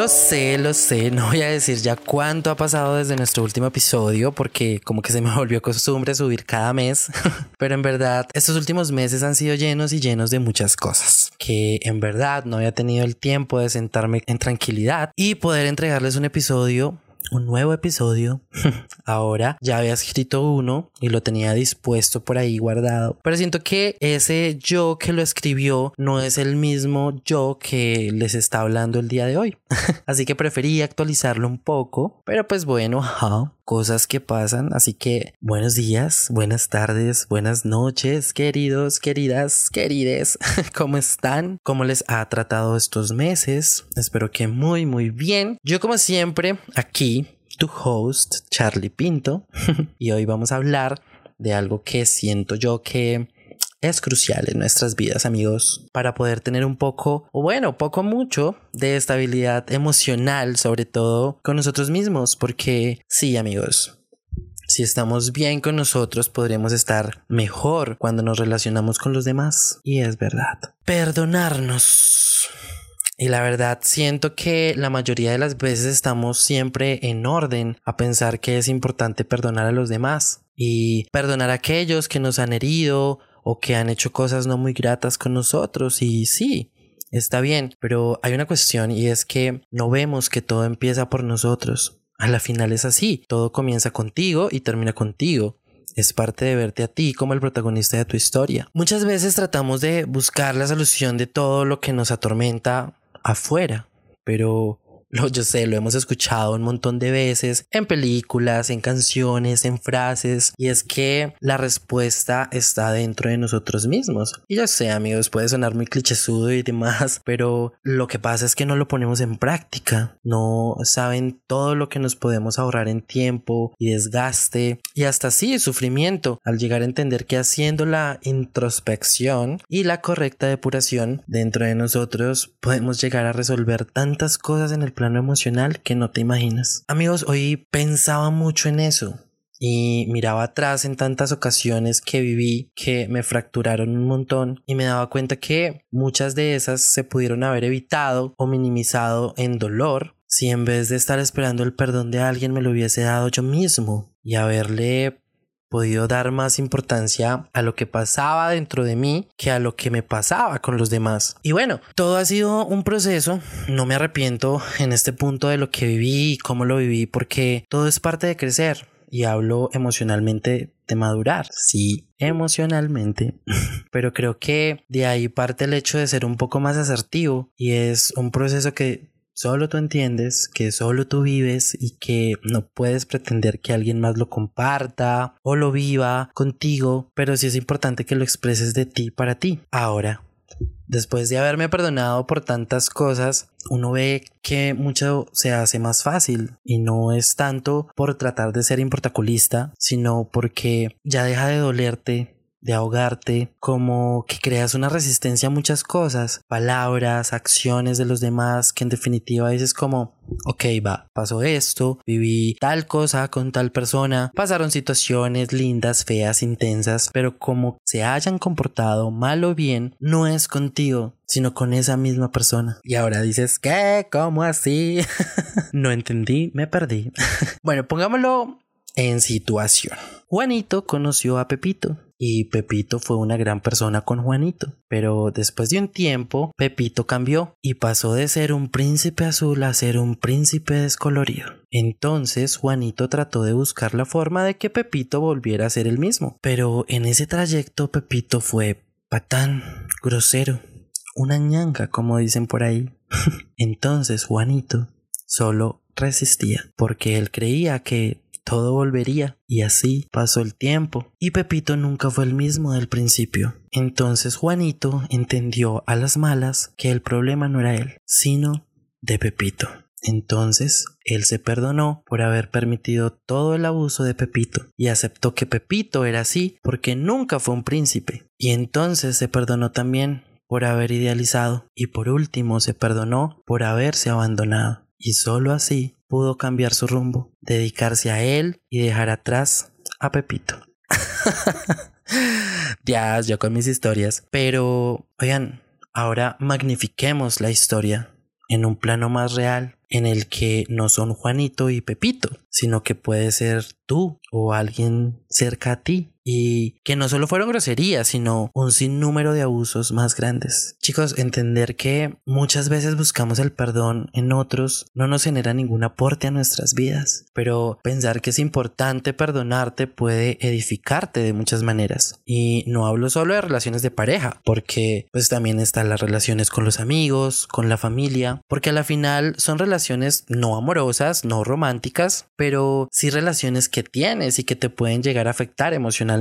Lo sé, lo sé, no voy a decir ya cuánto ha pasado desde nuestro último episodio porque como que se me volvió costumbre subir cada mes, pero en verdad estos últimos meses han sido llenos y llenos de muchas cosas que en verdad no había tenido el tiempo de sentarme en tranquilidad y poder entregarles un episodio un nuevo episodio. Ahora ya había escrito uno y lo tenía dispuesto por ahí guardado. Pero siento que ese yo que lo escribió no es el mismo yo que les está hablando el día de hoy. Así que preferí actualizarlo un poco. Pero pues bueno, cosas que pasan. Así que buenos días, buenas tardes, buenas noches, queridos, queridas, querides. ¿Cómo están? ¿Cómo les ha tratado estos meses? Espero que muy, muy bien. Yo como siempre, aquí, tu host, Charlie Pinto. y hoy vamos a hablar de algo que siento yo que es crucial en nuestras vidas, amigos, para poder tener un poco, o bueno, poco mucho de estabilidad emocional, sobre todo con nosotros mismos, porque sí, amigos, si estamos bien con nosotros, podremos estar mejor cuando nos relacionamos con los demás. Y es verdad. Perdonarnos. Y la verdad, siento que la mayoría de las veces estamos siempre en orden a pensar que es importante perdonar a los demás y perdonar a aquellos que nos han herido o que han hecho cosas no muy gratas con nosotros y sí, está bien, pero hay una cuestión y es que no vemos que todo empieza por nosotros. A la final es así, todo comienza contigo y termina contigo. Es parte de verte a ti como el protagonista de tu historia. Muchas veces tratamos de buscar la solución de todo lo que nos atormenta afuera, pero lo, yo sé, lo hemos escuchado un montón de veces en películas, en canciones, en frases, y es que la respuesta está dentro de nosotros mismos. Y yo sé, amigos, puede sonar muy clichésudo y demás, pero lo que pasa es que no lo ponemos en práctica. No saben todo lo que nos podemos ahorrar en tiempo y desgaste y hasta así sufrimiento al llegar a entender que haciendo la introspección y la correcta depuración dentro de nosotros podemos llegar a resolver tantas cosas en el plano emocional que no te imaginas. Amigos, hoy pensaba mucho en eso y miraba atrás en tantas ocasiones que viví que me fracturaron un montón y me daba cuenta que muchas de esas se pudieron haber evitado o minimizado en dolor si en vez de estar esperando el perdón de alguien me lo hubiese dado yo mismo y haberle podido dar más importancia a lo que pasaba dentro de mí que a lo que me pasaba con los demás. Y bueno, todo ha sido un proceso, no me arrepiento en este punto de lo que viví y cómo lo viví porque todo es parte de crecer y hablo emocionalmente de madurar, sí, emocionalmente, pero creo que de ahí parte el hecho de ser un poco más asertivo y es un proceso que solo tú entiendes, que solo tú vives y que no puedes pretender que alguien más lo comparta o lo viva contigo, pero sí es importante que lo expreses de ti para ti. Ahora, después de haberme perdonado por tantas cosas, uno ve que mucho se hace más fácil y no es tanto por tratar de ser importaculista, sino porque ya deja de dolerte de ahogarte, como que creas una resistencia a muchas cosas, palabras, acciones de los demás, que en definitiva dices como, ok, va, pasó esto, viví tal cosa con tal persona, pasaron situaciones lindas, feas, intensas, pero como se hayan comportado mal o bien, no es contigo, sino con esa misma persona. Y ahora dices, ¿qué? ¿Cómo así? no entendí, me perdí. bueno, pongámoslo en situación. Juanito conoció a Pepito y Pepito fue una gran persona con Juanito. Pero después de un tiempo, Pepito cambió y pasó de ser un príncipe azul a ser un príncipe descolorido. Entonces Juanito trató de buscar la forma de que Pepito volviera a ser el mismo. Pero en ese trayecto Pepito fue patán, grosero, una ñanga como dicen por ahí. Entonces Juanito solo resistía porque él creía que todo volvería. Y así pasó el tiempo. Y Pepito nunca fue el mismo del principio. Entonces Juanito entendió a las malas que el problema no era él, sino de Pepito. Entonces él se perdonó por haber permitido todo el abuso de Pepito y aceptó que Pepito era así porque nunca fue un príncipe. Y entonces se perdonó también por haber idealizado y por último se perdonó por haberse abandonado. Y solo así pudo cambiar su rumbo, dedicarse a él y dejar atrás a Pepito. ya, yo con mis historias. Pero, oigan, ahora magnifiquemos la historia en un plano más real en el que no son Juanito y Pepito, sino que puede ser tú o alguien cerca a ti y que no solo fueron groserías, sino un sinnúmero de abusos más grandes. Chicos, entender que muchas veces buscamos el perdón en otros no nos genera ningún aporte a nuestras vidas, pero pensar que es importante perdonarte puede edificarte de muchas maneras. Y no hablo solo de relaciones de pareja, porque pues también están las relaciones con los amigos, con la familia, porque a la final son relaciones no amorosas, no románticas, pero sí relaciones que tienes y que te pueden llegar a afectar emocionalmente.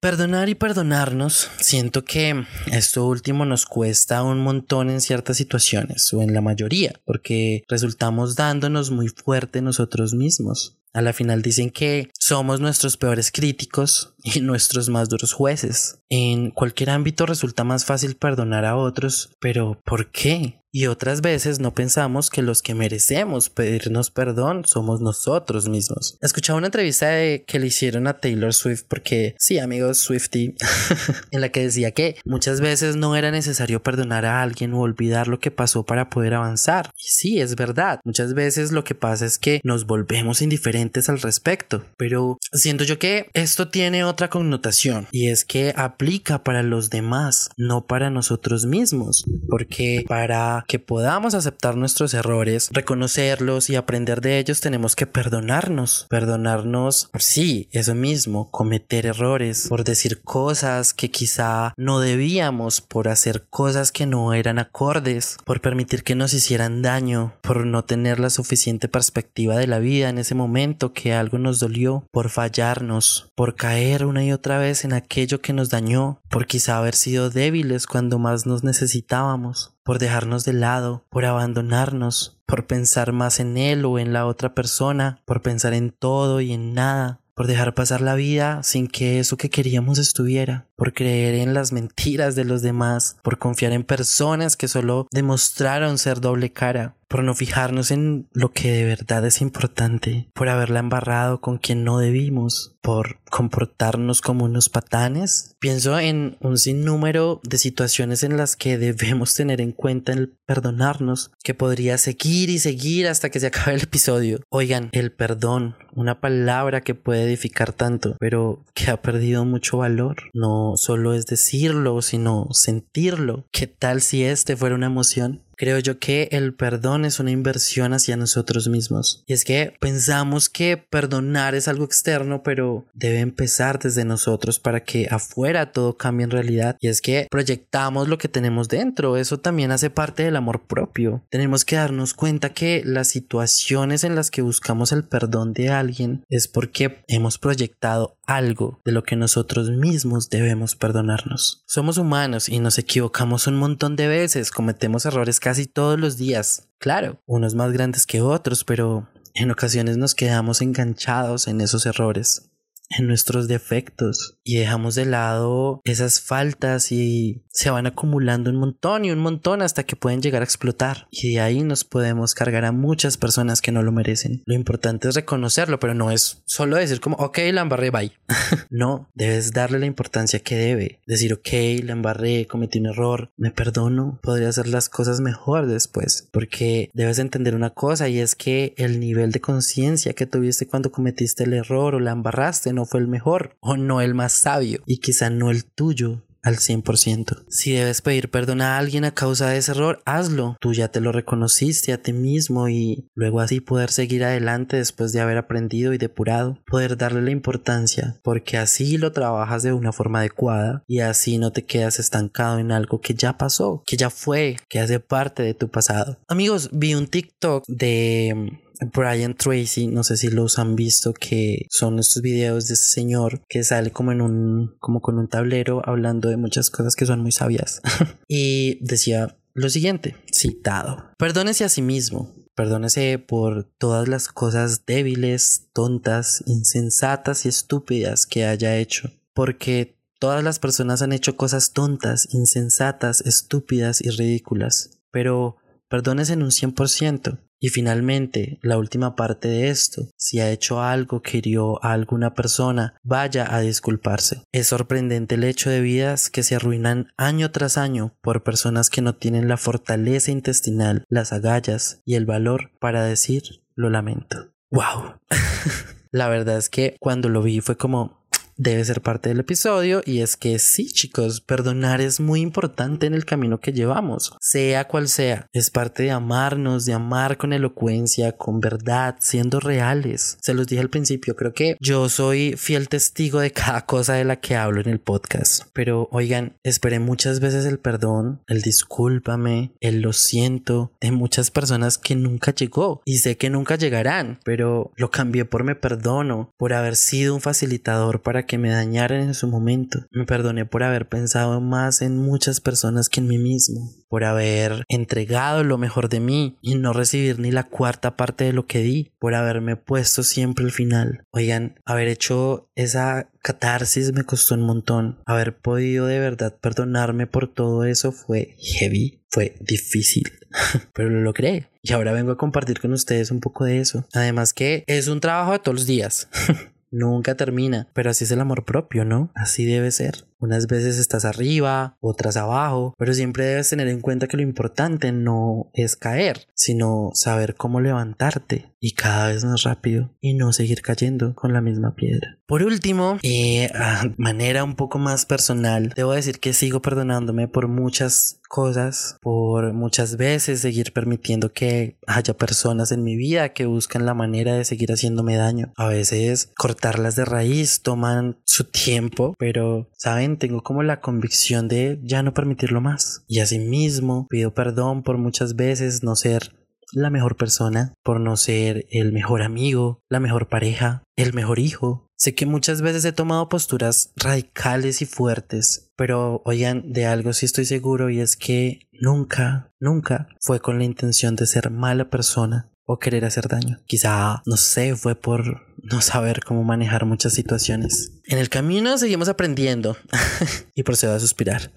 Perdonar y perdonarnos, siento que esto último nos cuesta un montón en ciertas situaciones o en la mayoría, porque resultamos dándonos muy fuerte nosotros mismos. A la final dicen que somos nuestros peores críticos y nuestros más duros jueces. En cualquier ámbito resulta más fácil perdonar a otros, pero ¿por qué? Y otras veces no pensamos que los que merecemos pedirnos perdón somos nosotros mismos. Escuchaba una entrevista que le hicieron a Taylor Swift porque, sí, amigos Swifty, en la que decía que muchas veces no era necesario perdonar a alguien o olvidar lo que pasó para poder avanzar. Sí, es verdad. Muchas veces lo que pasa es que nos volvemos indiferentes al respecto. Pero siento yo que esto tiene otra connotación y es que aplica para los demás, no para nosotros mismos. Porque para que podamos aceptar nuestros errores, reconocerlos y aprender de ellos, tenemos que perdonarnos. Perdonarnos, sí, eso mismo, cometer errores, por decir cosas que quizá no debíamos, por hacer cosas que no eran acordes, por permitir que nos hicieran daño, por no tener la suficiente perspectiva de la vida en ese momento que algo nos dolió, por fallarnos, por caer una y otra vez en aquello que nos dañó, por quizá haber sido débiles cuando más nos necesitábamos por dejarnos de lado, por abandonarnos, por pensar más en él o en la otra persona, por pensar en todo y en nada, por dejar pasar la vida sin que eso que queríamos estuviera, por creer en las mentiras de los demás, por confiar en personas que solo demostraron ser doble cara, por no fijarnos en lo que de verdad es importante, por haberla embarrado con quien no debimos, por comportarnos como unos patanes. Pienso en un sinnúmero de situaciones en las que debemos tener en cuenta el perdonarnos, que podría seguir y seguir hasta que se acabe el episodio. Oigan, el perdón, una palabra que puede edificar tanto, pero que ha perdido mucho valor. No solo es decirlo, sino sentirlo. ¿Qué tal si este fuera una emoción? Creo yo que el perdón es una inversión hacia nosotros mismos. Y es que pensamos que perdonar es algo externo, pero debe empezar desde nosotros para que afuera todo cambie en realidad. Y es que proyectamos lo que tenemos dentro. Eso también hace parte del amor propio. Tenemos que darnos cuenta que las situaciones en las que buscamos el perdón de alguien es porque hemos proyectado algo de lo que nosotros mismos debemos perdonarnos. Somos humanos y nos equivocamos un montón de veces, cometemos errores casi todos los días. Claro, unos más grandes que otros, pero en ocasiones nos quedamos enganchados en esos errores en nuestros defectos y dejamos de lado esas faltas y se van acumulando un montón y un montón hasta que pueden llegar a explotar y de ahí nos podemos cargar a muchas personas que no lo merecen. Lo importante es reconocerlo, pero no es solo decir como, ok, la embarré, bye. no, debes darle la importancia que debe. Decir, ok, la embarré, cometí un error, me perdono, podría hacer las cosas mejor después, porque debes entender una cosa y es que el nivel de conciencia que tuviste cuando cometiste el error o la embarraste no fue el mejor o no el más sabio y quizá no el tuyo al 100%. Si debes pedir perdón a alguien a causa de ese error, hazlo. Tú ya te lo reconociste a ti mismo y luego así poder seguir adelante después de haber aprendido y depurado, poder darle la importancia, porque así lo trabajas de una forma adecuada y así no te quedas estancado en algo que ya pasó, que ya fue, que hace parte de tu pasado. Amigos, vi un TikTok de Brian Tracy, no sé si los han visto, que son estos videos de este señor que sale como en un, como con un tablero hablando de muchas cosas que son muy sabias. y decía lo siguiente, citado, perdónese a sí mismo, perdónese por todas las cosas débiles, tontas, insensatas y estúpidas que haya hecho, porque todas las personas han hecho cosas tontas, insensatas, estúpidas y ridículas, pero perdónese en un 100%, Y finalmente, la última parte de esto, si ha hecho algo que hirió a alguna persona, vaya a disculparse. Es sorprendente el hecho de vidas que se arruinan año tras año por personas que no tienen la fortaleza intestinal, las agallas y el valor para decir lo lamento. ¡Wow! la verdad es que cuando lo vi fue como, debe ser parte del episodio y es que sí chicos, perdonar es muy importante en el camino que llevamos, sea cual sea, es parte de amarnos, de amar con elocuencia, con verdad, siendo reales. Se los dije al principio, creo que yo soy fiel testigo de cada cosa de la que hablo en el podcast, pero oigan, esperé muchas veces el perdón, el discúlpame, el lo siento de muchas personas que nunca llegó y sé que nunca llegarán, pero lo cambié por me perdono, por haber sido un facilitador para que me dañaran en su momento. Me perdoné por haber pensado más en muchas personas que en mí mismo, por haber entregado lo mejor de mí y no recibir ni la cuarta parte de lo que di, por haberme puesto siempre al final. Oigan, haber hecho esa catarsis me costó un montón. Haber podido de verdad perdonarme por todo eso fue heavy, fue difícil, pero lo logré. Y ahora vengo a compartir con ustedes un poco de eso. Además que es un trabajo de todos los días. nunca termina, pero así es el amor propio, ¿no? Así debe ser. Unas veces estás arriba, otras abajo, pero siempre debes tener en cuenta que lo importante no es caer, sino saber cómo levantarte y cada vez más rápido y no seguir cayendo con la misma piedra. Por último, y a manera un poco más personal, debo decir que sigo perdonándome por muchas cosas, por muchas veces seguir permitiendo que haya personas en mi vida que buscan la manera de seguir haciéndome daño. A veces cortarlas de raíz toman su tiempo, pero, ¿saben? tengo como la convicción de ya no permitirlo más. Y asimismo pido perdón por muchas veces no ser la mejor persona, por no ser el mejor amigo, la mejor pareja, el mejor hijo. Sé que muchas veces he tomado posturas radicales y fuertes, pero oigan, de algo sí estoy seguro y es que nunca, nunca fue con la intención de ser mala persona o querer hacer daño. Quizá, no sé, fue por no saber cómo manejar muchas situaciones. En el camino seguimos aprendiendo y procedo a suspirar.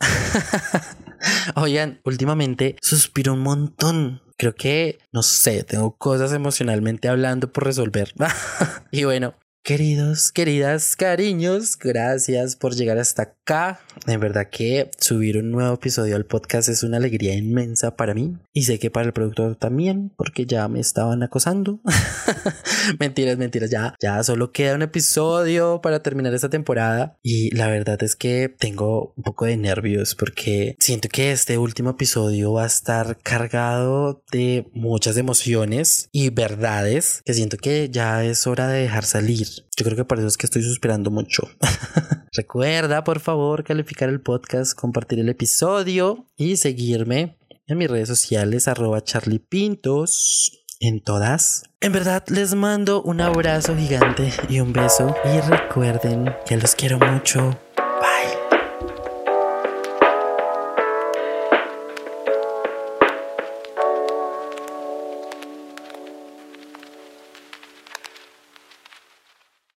Oigan, últimamente suspiro un montón. Creo que, no sé, tengo cosas emocionalmente hablando por resolver. y bueno, Queridos, queridas, cariños, gracias por llegar hasta acá. En verdad que subir un nuevo episodio al podcast es una alegría inmensa para mí y sé que para el productor también, porque ya me estaban acosando. mentiras, mentiras, ya, ya solo queda un episodio para terminar esta temporada y la verdad es que tengo un poco de nervios porque siento que este último episodio va a estar cargado de muchas emociones y verdades que siento que ya es hora de dejar salir. Yo creo que por eso es que estoy suspirando mucho. Recuerda, por favor, calificar el podcast, compartir el episodio y seguirme en mis redes sociales, arroba charliepintos en todas. En verdad, les mando un abrazo gigante y un beso. Y recuerden que los quiero mucho.